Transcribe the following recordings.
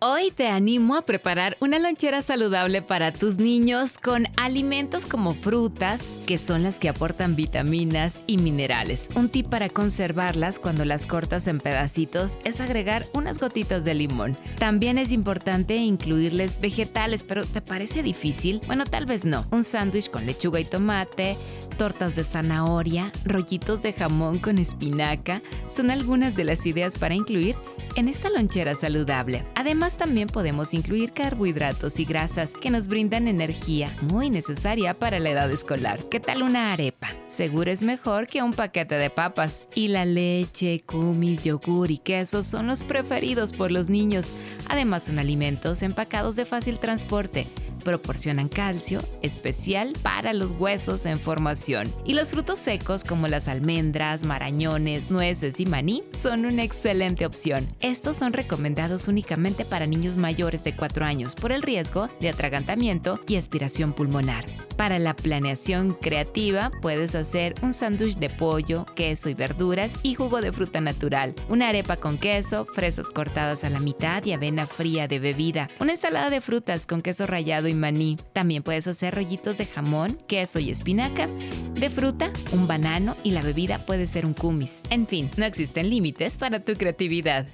Hoy te animo a preparar una lonchera saludable para tus niños con alimentos como frutas, que son las que aportan vitaminas y minerales. Un tip para conservarlas cuando las cortas en pedacitos es agregar unas gotitas de limón. También es importante incluirles vegetales, pero ¿te parece difícil? Bueno, tal vez no. Un sándwich con lechuga y tomate, tortas de zanahoria, rollitos de jamón con espinaca, son algunas de las ideas para incluir en esta lonchera saludable. Además, también podemos incluir carbohidratos y grasas que nos brindan energía muy necesaria para la edad escolar. ¿Qué tal una arepa? Seguro es mejor que un paquete de papas. Y la leche, kumis, yogur y queso son los preferidos por los niños. Además, son alimentos empacados de fácil transporte proporcionan calcio, especial para los huesos en formación. Y los frutos secos como las almendras, marañones, nueces y maní son una excelente opción. Estos son recomendados únicamente para niños mayores de 4 años por el riesgo de atragantamiento y aspiración pulmonar. Para la planeación creativa puedes hacer un sándwich de pollo, queso y verduras y jugo de fruta natural, una arepa con queso, fresas cortadas a la mitad y avena fría de bebida, una ensalada de frutas con queso rallado y maní. También puedes hacer rollitos de jamón, queso y espinaca, de fruta, un banano y la bebida puede ser un kumis. En fin, no existen límites para tu creatividad.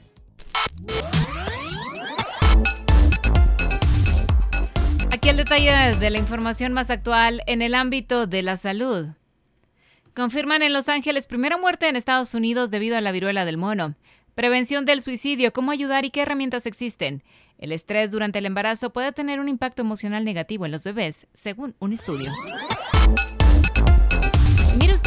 Aquí el detalle de la información más actual en el ámbito de la salud. Confirman en Los Ángeles primera muerte en Estados Unidos debido a la viruela del mono. Prevención del suicidio, cómo ayudar y qué herramientas existen. El estrés durante el embarazo puede tener un impacto emocional negativo en los bebés, según un estudio.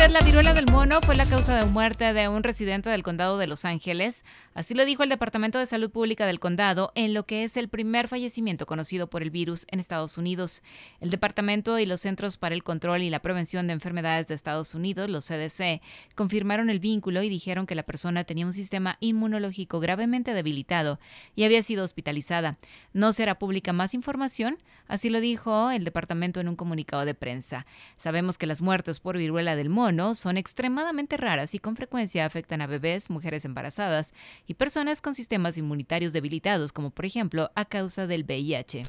La viruela del mono fue la causa de muerte de un residente del condado de Los Ángeles. Así lo dijo el Departamento de Salud Pública del condado en lo que es el primer fallecimiento conocido por el virus en Estados Unidos. El departamento y los Centros para el Control y la Prevención de Enfermedades de Estados Unidos, los CDC, confirmaron el vínculo y dijeron que la persona tenía un sistema inmunológico gravemente debilitado y había sido hospitalizada. No será pública más información, así lo dijo el departamento en un comunicado de prensa. Sabemos que las muertes por viruela del mono son extremadamente raras y con frecuencia afectan a bebés, mujeres embarazadas y personas con sistemas inmunitarios debilitados, como por ejemplo a causa del VIH.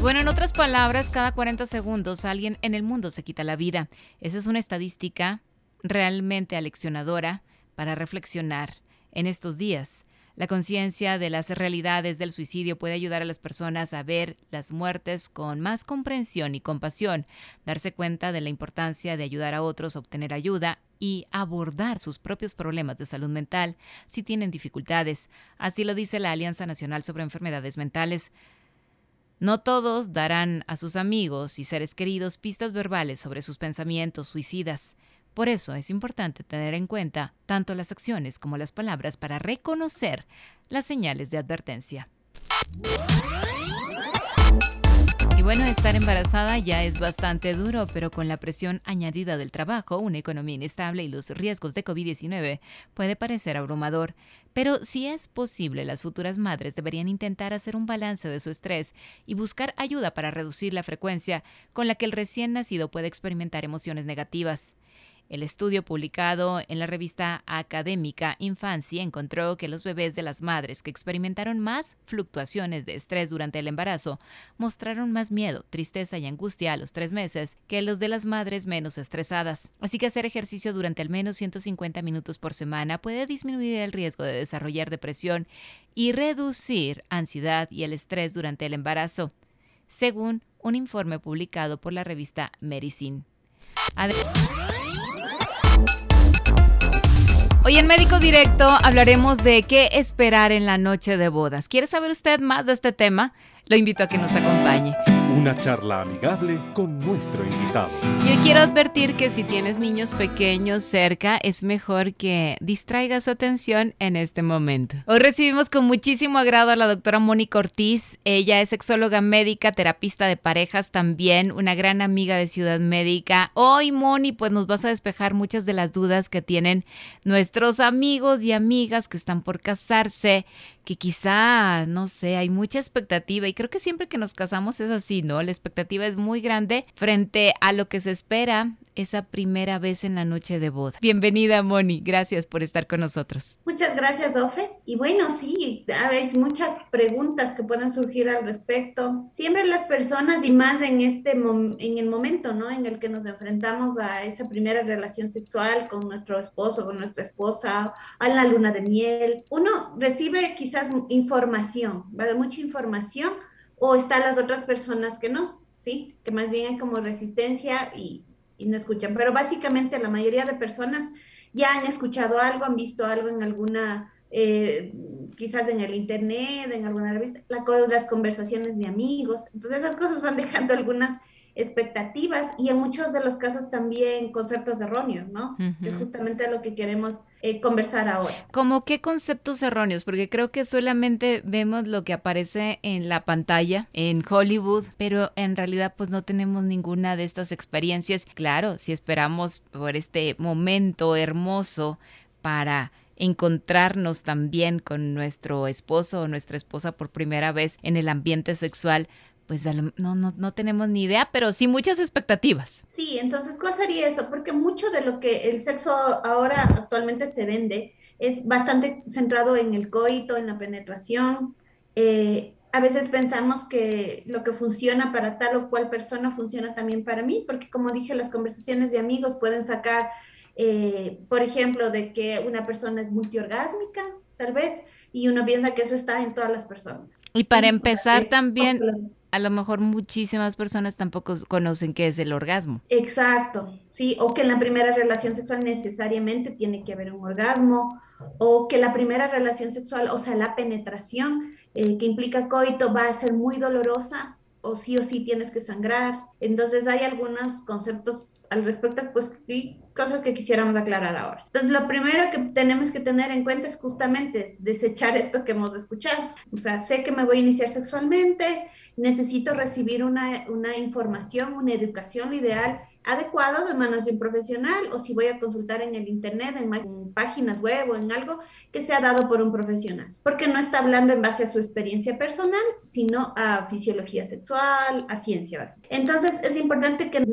Bueno, en otras palabras, cada 40 segundos alguien en el mundo se quita la vida. Esa es una estadística realmente aleccionadora para reflexionar en estos días. La conciencia de las realidades del suicidio puede ayudar a las personas a ver las muertes con más comprensión y compasión, darse cuenta de la importancia de ayudar a otros a obtener ayuda y abordar sus propios problemas de salud mental si tienen dificultades. Así lo dice la Alianza Nacional sobre Enfermedades Mentales. No todos darán a sus amigos y seres queridos pistas verbales sobre sus pensamientos suicidas. Por eso es importante tener en cuenta tanto las acciones como las palabras para reconocer las señales de advertencia. Y bueno, estar embarazada ya es bastante duro, pero con la presión añadida del trabajo, una economía inestable y los riesgos de COVID-19 puede parecer abrumador. Pero si es posible, las futuras madres deberían intentar hacer un balance de su estrés y buscar ayuda para reducir la frecuencia con la que el recién nacido puede experimentar emociones negativas. El estudio publicado en la revista académica Infancia encontró que los bebés de las madres que experimentaron más fluctuaciones de estrés durante el embarazo mostraron más miedo, tristeza y angustia a los tres meses que los de las madres menos estresadas. Así que hacer ejercicio durante al menos 150 minutos por semana puede disminuir el riesgo de desarrollar depresión y reducir ansiedad y el estrés durante el embarazo, según un informe publicado por la revista Medicine. Hoy en Médico Directo hablaremos de qué esperar en la noche de bodas. ¿Quiere saber usted más de este tema? Lo invito a que nos acompañe. Una charla amigable con nuestro invitado. Yo quiero advertir que si tienes niños pequeños cerca, es mejor que distraigas su atención en este momento. Hoy recibimos con muchísimo agrado a la doctora Mónica Ortiz. Ella es sexóloga médica, terapista de parejas también, una gran amiga de Ciudad Médica. Hoy, Moni, pues nos vas a despejar muchas de las dudas que tienen nuestros amigos y amigas que están por casarse, que quizá, no sé, hay mucha expectativa y creo que siempre que nos casamos es así, ¿no? La expectativa es muy grande frente a lo que se espera esa primera vez en la noche de boda. Bienvenida, Moni. Gracias por estar con nosotros. Muchas gracias, Ofe. Y bueno, sí, hay muchas preguntas que pueden surgir al respecto. Siempre las personas y más en este en el momento, ¿no? En el que nos enfrentamos a esa primera relación sexual con nuestro esposo, con nuestra esposa, a la luna de miel, uno recibe quizás información, ¿vale? Mucha información o están las otras personas que no, ¿sí? Que más bien hay como resistencia y y no escuchan. Pero básicamente la mayoría de personas ya han escuchado algo, han visto algo en alguna, eh, quizás en el internet, en alguna revista, la, las conversaciones de amigos. Entonces esas cosas van dejando algunas expectativas y en muchos de los casos también conceptos erróneos, ¿no? Que es justamente lo que queremos eh, conversar ahora. ¿Cómo qué conceptos erróneos? Porque creo que solamente vemos lo que aparece en la pantalla, en Hollywood, pero en realidad pues no tenemos ninguna de estas experiencias. Claro, si esperamos por este momento hermoso para encontrarnos también con nuestro esposo o nuestra esposa por primera vez en el ambiente sexual, pues no, no, no tenemos ni idea, pero sí muchas expectativas. Sí, entonces, ¿cuál sería eso? Porque mucho de lo que el sexo ahora actualmente se vende es bastante centrado en el coito, en la penetración. Eh, a veces pensamos que lo que funciona para tal o cual persona funciona también para mí, porque como dije, las conversaciones de amigos pueden sacar, eh, por ejemplo, de que una persona es multiorgásmica, tal vez, y uno piensa que eso está en todas las personas. Y para empezar también, a lo mejor muchísimas personas tampoco conocen qué es el orgasmo. Exacto, sí, o que en la primera relación sexual necesariamente tiene que haber un orgasmo, o que la primera relación sexual, o sea, la penetración eh, que implica coito va a ser muy dolorosa, o sí o sí tienes que sangrar. Entonces hay algunos conceptos al respecto, pues, y cosas que quisiéramos aclarar ahora. Entonces, lo primero que tenemos que tener en cuenta es justamente desechar esto que hemos escuchado. O sea, sé que me voy a iniciar sexualmente, necesito recibir una, una información, una educación ideal adecuado de manos de un profesional o si voy a consultar en el internet, en, páginas web o en algo que sea dado por un profesional, porque no está hablando en base a su experiencia personal, sino a fisiología sexual, a ciencia básica. Entonces es importante que,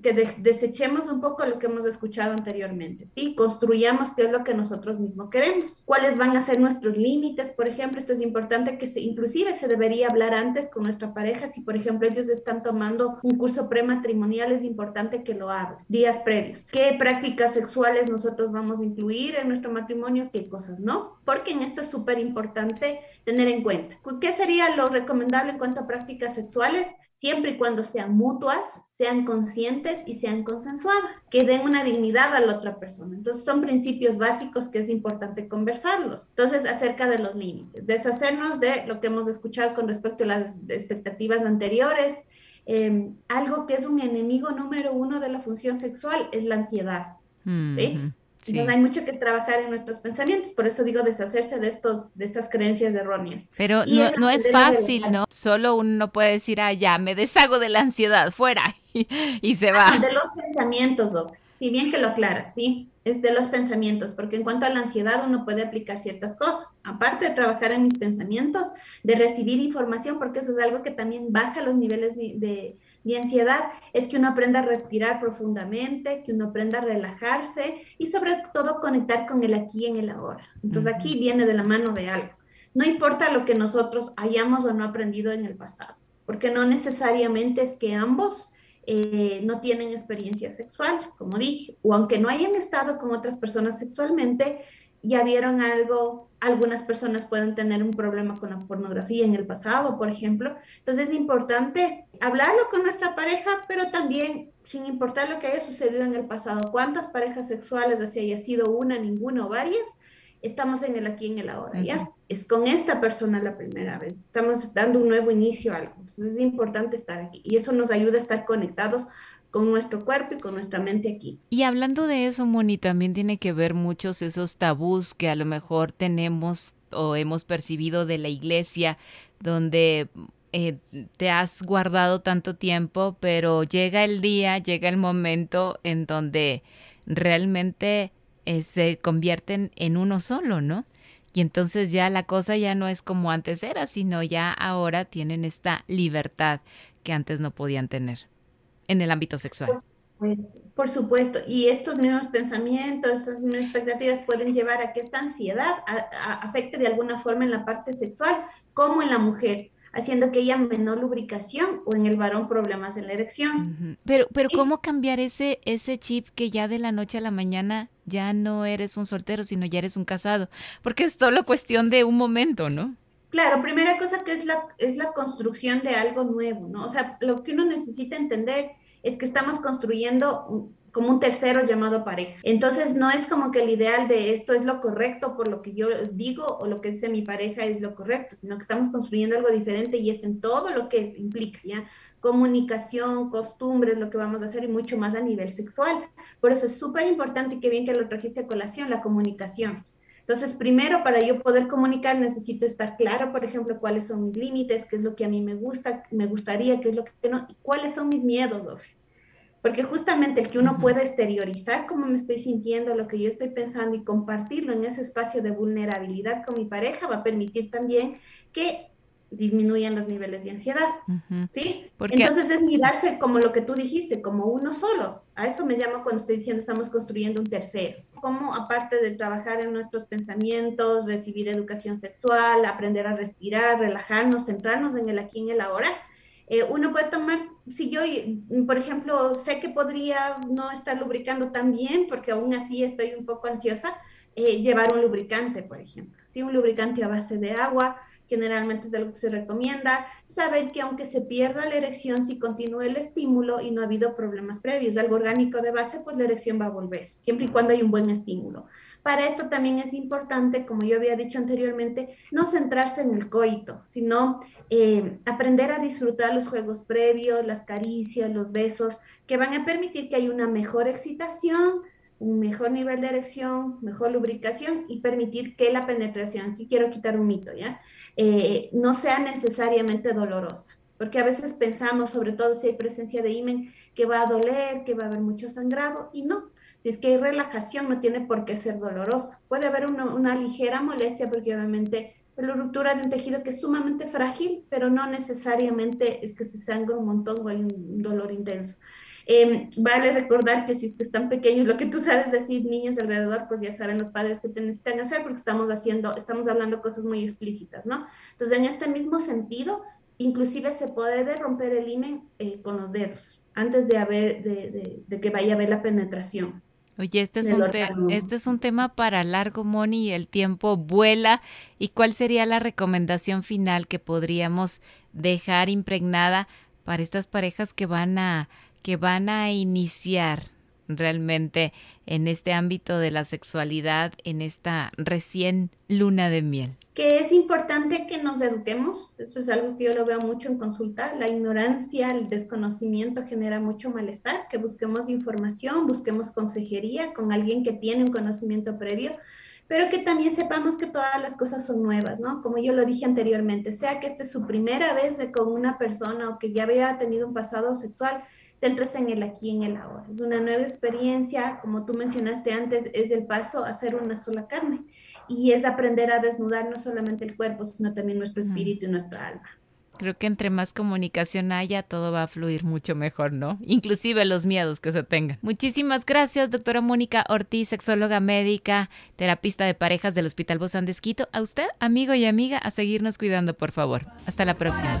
que desechemos un poco lo que hemos escuchado anteriormente, ¿sí? Construyamos qué es lo que nosotros mismos queremos, cuáles van a ser nuestros límites, por ejemplo, esto es importante que se, inclusive se debería hablar antes con nuestra pareja, si por ejemplo ellos están tomando un curso prematrimonial, es importante que lo hable días previos. ¿Qué prácticas sexuales nosotros vamos a incluir en nuestro matrimonio? ¿Qué cosas no? Porque en esto es súper importante tener en cuenta. ¿Qué sería lo recomendable en cuanto a prácticas sexuales? Siempre y cuando sean mutuas, sean conscientes y sean consensuadas, que den una dignidad a la otra persona. Entonces son principios básicos que es importante conversarlos. Entonces, acerca de los límites, deshacernos de lo que hemos escuchado con respecto a las expectativas anteriores, Em, algo que es un enemigo número uno de la función sexual es la ansiedad. Entonces hay mucho que trabajar en nuestros pensamientos, por eso digo deshacerse de estos, de estas creencias erróneas. Pero no, no es fácil, ¿no? Solo uno puede decir, ah, ya, me deshago de la ansiedad, fuera, y, se va. Ah, de los pensamientos, si bien que lo aclaras, sí es de los pensamientos, porque en cuanto a la ansiedad uno puede aplicar ciertas cosas, aparte de trabajar en mis pensamientos, de recibir información, porque eso es algo que también baja los niveles de, ansiedad, es que uno aprenda a respirar profundamente, que uno aprenda a relajarse y sobre todo conectar con el aquí y en el ahora. Entonces aquí viene de la mano de algo. No importa lo que nosotros hayamos o no aprendido en el pasado, porque no necesariamente es que ambos eh, no tienen experiencia sexual, como dije, o aunque no hayan estado con otras personas sexualmente, ya vieron algo, algunas personas pueden tener un problema con la pornografía en el pasado, por ejemplo. Entonces es importante hablarlo con nuestra pareja, pero también sin importar lo que haya sucedido en el pasado, cuántas parejas sexuales, si haya sido una, ninguna o varias, estamos en el aquí, en el ahora, ¿ya? Es con esta persona la primera vez, estamos dando un nuevo inicio a algo, entonces es importante estar aquí y eso nos ayuda a estar conectados con nuestro cuerpo y con nuestra mente aquí. Y hablando de eso, Moni, también tiene que ver muchos esos tabús que a lo mejor tenemos o hemos percibido de la iglesia, donde eh, te has guardado tanto tiempo, pero llega el día, llega el momento en donde realmente eh, se convierten en uno solo, ¿no? Y entonces ya la cosa ya no es como antes era, sino ya ahora tienen esta libertad que antes no podían tener en el ámbito sexual. Por supuesto, y estos mismos pensamientos, esas mismas expectativas pueden llevar a que esta ansiedad afecte de alguna forma en la parte sexual como en la mujer haciendo que haya menor lubricación o en el varón problemas en la erección. Pero, pero ¿cómo cambiar ese, ese chip que ya de la noche a la mañana ya no eres un soltero, sino ya eres un casado? Porque es solo cuestión de un momento, ¿no? Claro, primera cosa que es la, es la construcción de algo nuevo, ¿no? O sea, lo que uno necesita entender es que estamos construyendo como un tercero llamado pareja. Entonces no es como que el ideal de esto es lo correcto por lo que yo digo o lo que dice mi pareja es lo correcto, sino que estamos construyendo algo diferente y es en todo lo que implica, ¿ya? Comunicación, costumbres, lo que vamos a hacer y mucho más a nivel sexual. Por eso es súper importante que bien que lo trajiste a colación, la comunicación. Entonces, primero, para yo poder comunicar, necesito estar claro, por ejemplo, cuáles son mis límites, qué es lo que a mí me gusta, me gustaría, qué es lo que no, y cuáles son mis miedos, porque justamente el que uno pueda exteriorizar cómo me estoy sintiendo, lo que yo estoy pensando y compartirlo en ese espacio de vulnerabilidad con mi pareja va a permitir también que disminuyan los niveles de ansiedad, ¿sí? Entonces es mirarse como lo que tú dijiste, como uno solo. A eso me llamo cuando estoy diciendo estamos construyendo un tercero. Como aparte de trabajar en nuestros pensamientos, recibir educación sexual, aprender a respirar, relajarnos, centrarnos en el aquí y en el ahora, eh, uno puede tomar, si yo, por ejemplo, sé que podría no estar lubricando tan bien, porque aún así estoy un poco ansiosa, eh, llevar un lubricante, por ejemplo, ¿sí? un lubricante a base de agua, generalmente es algo que se recomienda, saber que aunque se pierda la erección, si continúa el estímulo y no ha habido problemas previos, algo orgánico de base, pues la erección va a volver, siempre y cuando hay un buen estímulo. Para esto también es importante, como yo había dicho anteriormente, no centrarse en el coito, sino eh, aprender a disfrutar los juegos previos, las caricias, los besos, que van a permitir que haya una mejor excitación, un mejor nivel de erección, mejor lubricación y permitir que la penetración, aquí quiero quitar un mito, ¿ya? Eh, no sea necesariamente dolorosa, porque a veces pensamos, sobre todo si hay presencia de imen, que va a doler, que va a haber mucho sangrado, y no, si es que hay relajación, no tiene por qué ser dolorosa. Puede haber una, ligera molestia porque obviamente la ruptura de un tejido que es sumamente frágil, pero no necesariamente es que se sangra un montón o hay un dolor intenso. Em, vale recordar que si es que están pequeños, lo que tú sabes decir, niños alrededor, pues ya saben los padres que te necesitan hacer porque estamos haciendo, estamos hablando cosas muy explícitas, ¿no? Entonces, en este mismo sentido, inclusive se puede romper el imen eh, con los dedos antes de, haber, de, de que vaya a haber la penetración. Oye, este es, un este es un tema para largo, Moni, y el tiempo vuela. ¿Y cuál sería la recomendación final que podríamos dejar impregnada para estas parejas que van a, que van a iniciar realmente en este ámbito de la sexualidad, en esta recién luna de miel? Que es importante que nos eduquemos, eso es algo que yo lo veo mucho en consulta, la ignorancia, el desconocimiento genera mucho malestar, que busquemos información, busquemos consejería con alguien que tiene un conocimiento previo, pero que también sepamos que todas las cosas son nuevas, ¿no? Como yo lo dije anteriormente, sea que esta es su primera vez de con una persona o que ya había tenido un pasado sexual, céntrese en el aquí, en el ahora. Es una nueva experiencia, como tú mencionaste antes, es el paso a ser una sola carne y es aprender a desnudar no solamente el cuerpo, sino también nuestro espíritu y nuestra alma. Creo que entre más comunicación haya, todo va a fluir mucho mejor, ¿no? Inclusive los miedos que se tengan. Muchísimas gracias, doctora Mónica Ortiz, sexóloga médica, terapista de parejas del Hospital Bozán de Esquito. A usted, amigo y amiga, a seguirnos cuidando, por favor. Hasta la próxima.